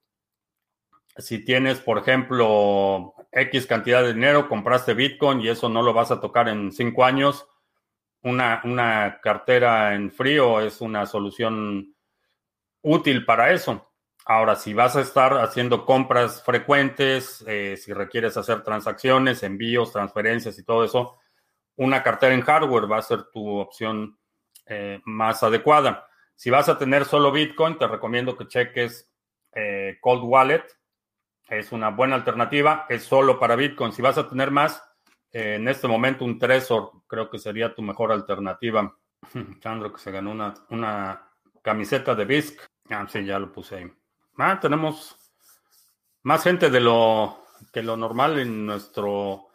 Si tienes, por ejemplo, X cantidad de dinero, compraste Bitcoin y eso no lo vas a tocar en cinco años, una, una cartera en frío es una solución útil para eso. Ahora, si vas a estar haciendo compras frecuentes, eh, si requieres hacer transacciones, envíos, transferencias y todo eso, una cartera en hardware va a ser tu opción eh, más adecuada. Si vas a tener solo Bitcoin, te recomiendo que cheques eh, Cold Wallet. Es una buena alternativa. Es solo para Bitcoin. Si vas a tener más, eh, en este momento un Trezor creo que sería tu mejor alternativa. Sandro que se ganó una, una camiseta de BISC. Ah, sí, ya lo puse ahí. Ah, tenemos más gente de lo que lo normal en nuestro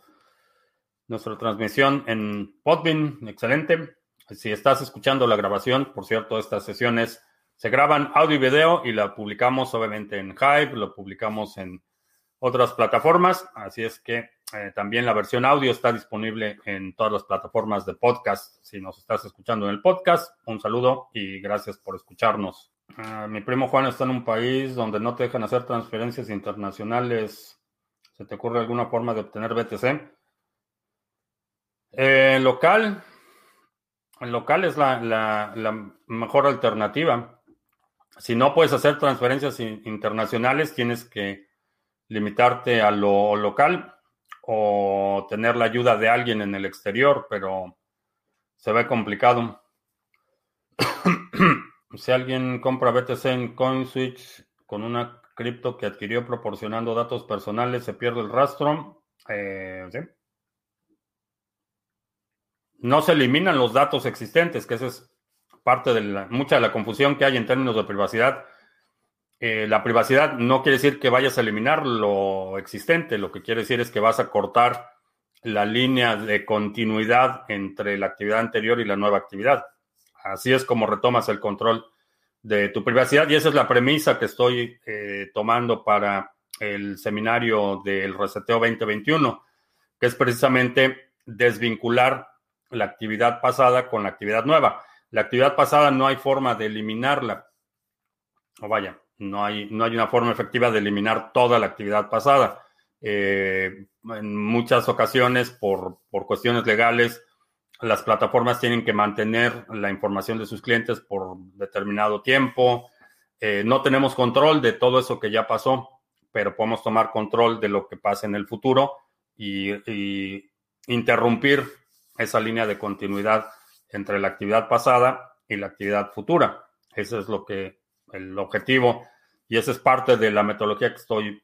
nuestra transmisión en Podbean. Excelente. Si estás escuchando la grabación, por cierto, estas sesiones se graban audio y video y la publicamos obviamente en Hype, lo publicamos en otras plataformas, así es que eh, también la versión audio está disponible en todas las plataformas de podcast. Si nos estás escuchando en el podcast, un saludo y gracias por escucharnos. Ah, mi primo Juan está en un país donde no te dejan hacer transferencias internacionales. ¿Se te ocurre alguna forma de obtener BTC? Eh, local, local es la, mejor alternativa. Si no puedes hacer transferencias internacionales, tienes que limitarte a lo local o tener la ayuda de alguien en el exterior, pero se ve complicado. si alguien compra BTC en CoinSwitch con una cripto que adquirió proporcionando datos personales, se pierde el rastro. Eh, ¿sí? No se eliminan los datos existentes, que esa es parte de la, mucha de la confusión que hay en términos de privacidad. Eh, la privacidad no quiere decir que vayas a eliminar lo existente, lo que quiere decir es que vas a cortar la línea de continuidad entre la actividad anterior y la nueva actividad. Así es como retomas el control de tu privacidad y esa es la premisa que estoy eh, tomando para el seminario del Reseteo 2021, que es precisamente desvincular la actividad pasada con la actividad nueva. La actividad pasada no hay forma de eliminarla. O vaya, no hay, no hay una forma efectiva de eliminar toda la actividad pasada. Eh, en muchas ocasiones, por, cuestiones legales, las plataformas tienen que mantener la información de sus clientes por determinado tiempo. Eh, no tenemos control de todo eso que ya pasó, pero podemos tomar control de lo que pasa en el futuro y interrumpir esa línea de continuidad entre la actividad pasada y la actividad futura. Ese es lo que el objetivo y esa es parte de la metodología que estoy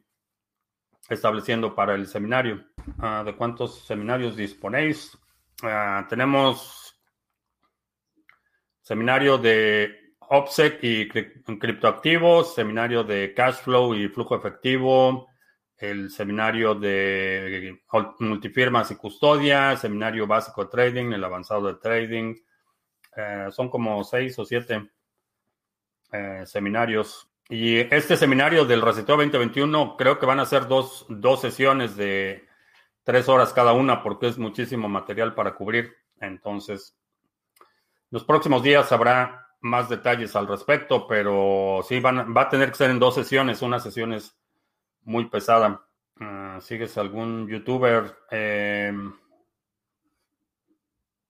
estableciendo para el seminario. Ah, ¿De cuántos seminarios disponéis? Ah, tenemos seminario de OPSEC y criptoactivos, seminario de cash flow y flujo efectivo, el seminario de multifirmas y custodia, seminario básico de trading, el avanzado de trading. Eh, son como seis o siete eh, seminarios. Y este seminario del Reseteo 2021 creo que van a ser dos, dos sesiones de tres horas cada una porque es muchísimo material para cubrir. Entonces, los próximos días habrá más detalles al respecto, pero sí van, va a tener que ser en dos sesiones. Una sesión es muy pesada. Ah, ¿Sigues algún youtuber? Em,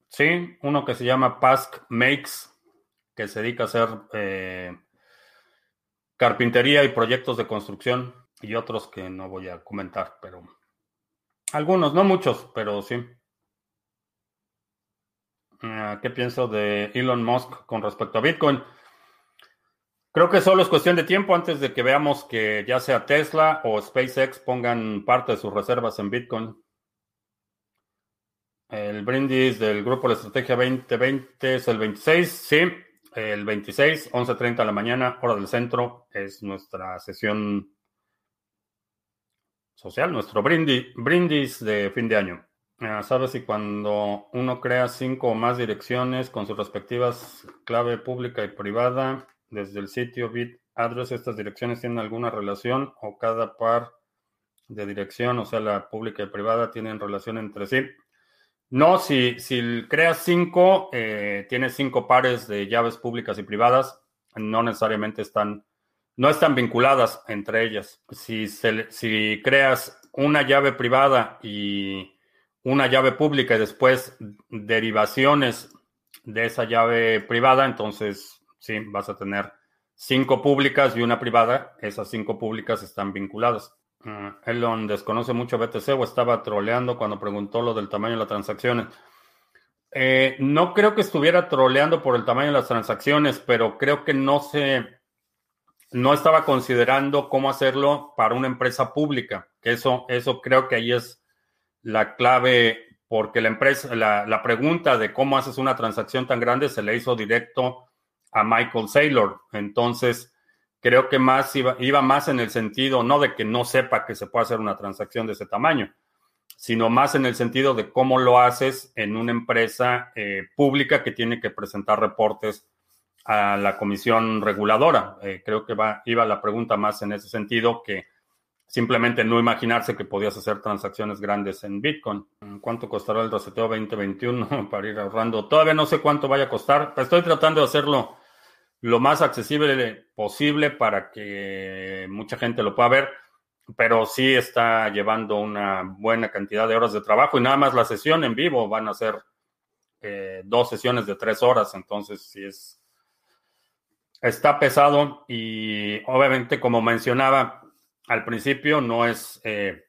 sí, uno que se llama Pask Makes, que se dedica a hacer eh, carpintería y proyectos de construcción, y otros que no voy a comentar, pero algunos, no muchos, pero sí. Ah, ¿Qué pienso de Elon Musk con respecto a Bitcoin? Creo que solo es cuestión de tiempo antes de que veamos que ya sea Tesla o SpaceX pongan parte de sus reservas en Bitcoin. El brindis del grupo de estrategia 2020 es el 26, sí, el 26, 11.30 de la mañana, hora del centro, es nuestra sesión social, nuestro brindis, de fin de año. Ah, ¿Sabes si cuando uno crea cinco o más direcciones con sus respectivas clave pública y privada, desde el sitio bit address, estas direcciones tienen alguna relación o cada par de dirección, o sea, la pública y privada, tienen relación entre sí. No, si, si creas cinco, eh, tienes cinco pares de llaves públicas y privadas, no necesariamente están, no están vinculadas entre ellas. Si, si creas una llave privada y una llave pública y después derivaciones de esa llave privada, entonces Sí, vas a tener cinco públicas y una privada. Esas cinco públicas están vinculadas. Uh, Elon desconoce mucho BTC o estaba troleando cuando preguntó lo del tamaño de las transacciones. Eh, no creo que estuviera troleando por el tamaño de las transacciones, pero creo que no se, no estaba considerando cómo hacerlo para una empresa pública. Eso, eso creo que ahí es la clave, porque la empresa, la, la pregunta de cómo haces una transacción tan grande se le hizo directo a Michael Saylor. Entonces, creo que más iba, iba, más en el sentido, no de que no sepa que se puede hacer una transacción de ese tamaño, sino más en el sentido de cómo lo haces en una empresa eh, pública que tiene que presentar reportes a la comisión reguladora. Eh, creo que va, iba la pregunta más en ese sentido que simplemente no imaginarse que podías hacer transacciones grandes en Bitcoin. ¿Cuánto costará el reseteo 2021 para ir ahorrando? Todavía no sé cuánto vaya a costar. Estoy tratando de hacerlo lo más accesible posible para que mucha gente lo pueda ver, pero sí está llevando una buena cantidad de horas de trabajo y nada más la sesión en vivo van a ser eh, dos sesiones de tres horas, entonces sí es, está pesado y obviamente como mencionaba al principio no es... Eh,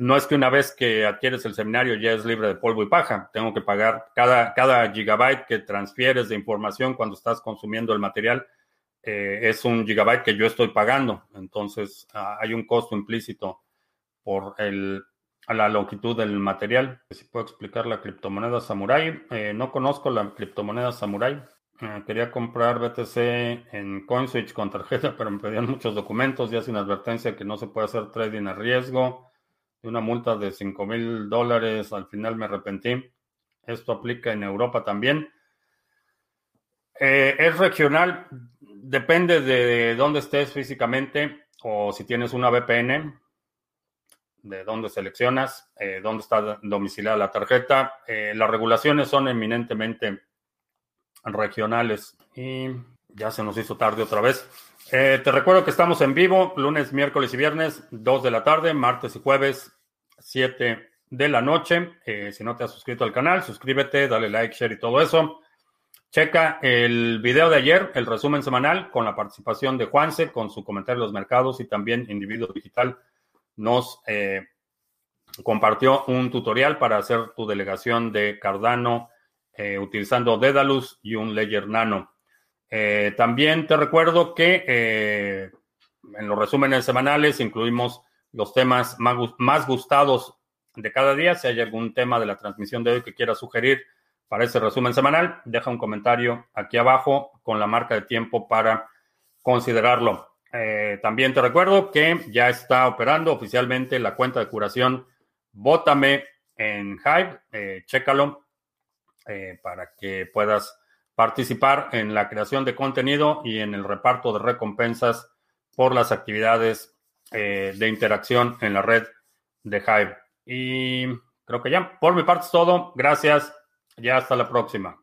no es que una vez que adquieres el seminario ya es libre de polvo y paja. Tengo que pagar cada, cada gigabyte que transfieres de información cuando estás consumiendo el material. Eh, es un gigabyte que yo estoy pagando. Entonces ah, hay un costo implícito por el, la longitud del material. Si puedo explicar la criptomoneda Samurai. Eh, no conozco la criptomoneda Samurai. Eh, quería comprar BTC en CoinSwitch con tarjeta, pero me pedían muchos documentos ya sin advertencia que no se puede hacer trading a riesgo de una multa de 5 mil dólares. Al final me arrepentí. Esto aplica en Europa también. Eh, es regional, depende de dónde estés físicamente o si tienes una VPN, de dónde seleccionas, eh, dónde está domiciliada la tarjeta. Eh, las regulaciones son eminentemente regionales y ya se nos hizo tarde otra vez. Eh, te recuerdo que estamos en vivo lunes, miércoles y viernes, 2 de la tarde, martes y jueves, 7 de la noche. Eh, si no te has suscrito al canal, suscríbete, dale like, share y todo eso. Checa el video de ayer, el resumen semanal, con la participación de Juanse, con su comentario de los mercados y también Individuo Digital nos eh, compartió un tutorial para hacer tu delegación de Cardano eh, utilizando Dedalus y un Ledger Nano. Eh, también te recuerdo que eh, en los resúmenes semanales incluimos los temas más, gustados de cada día. Si hay algún tema de la transmisión de hoy que quieras sugerir para ese resumen semanal, deja un comentario aquí abajo con la marca de tiempo para considerarlo. también te recuerdo que ya está operando oficialmente la cuenta de curación Bótame en Hive, eh, chécalo eh, para que puedas participar en la creación de contenido y en el reparto de recompensas por las actividades eh, de interacción en la red de Hive. Y creo que ya, por mi parte es todo. Gracias. Ya hasta la próxima.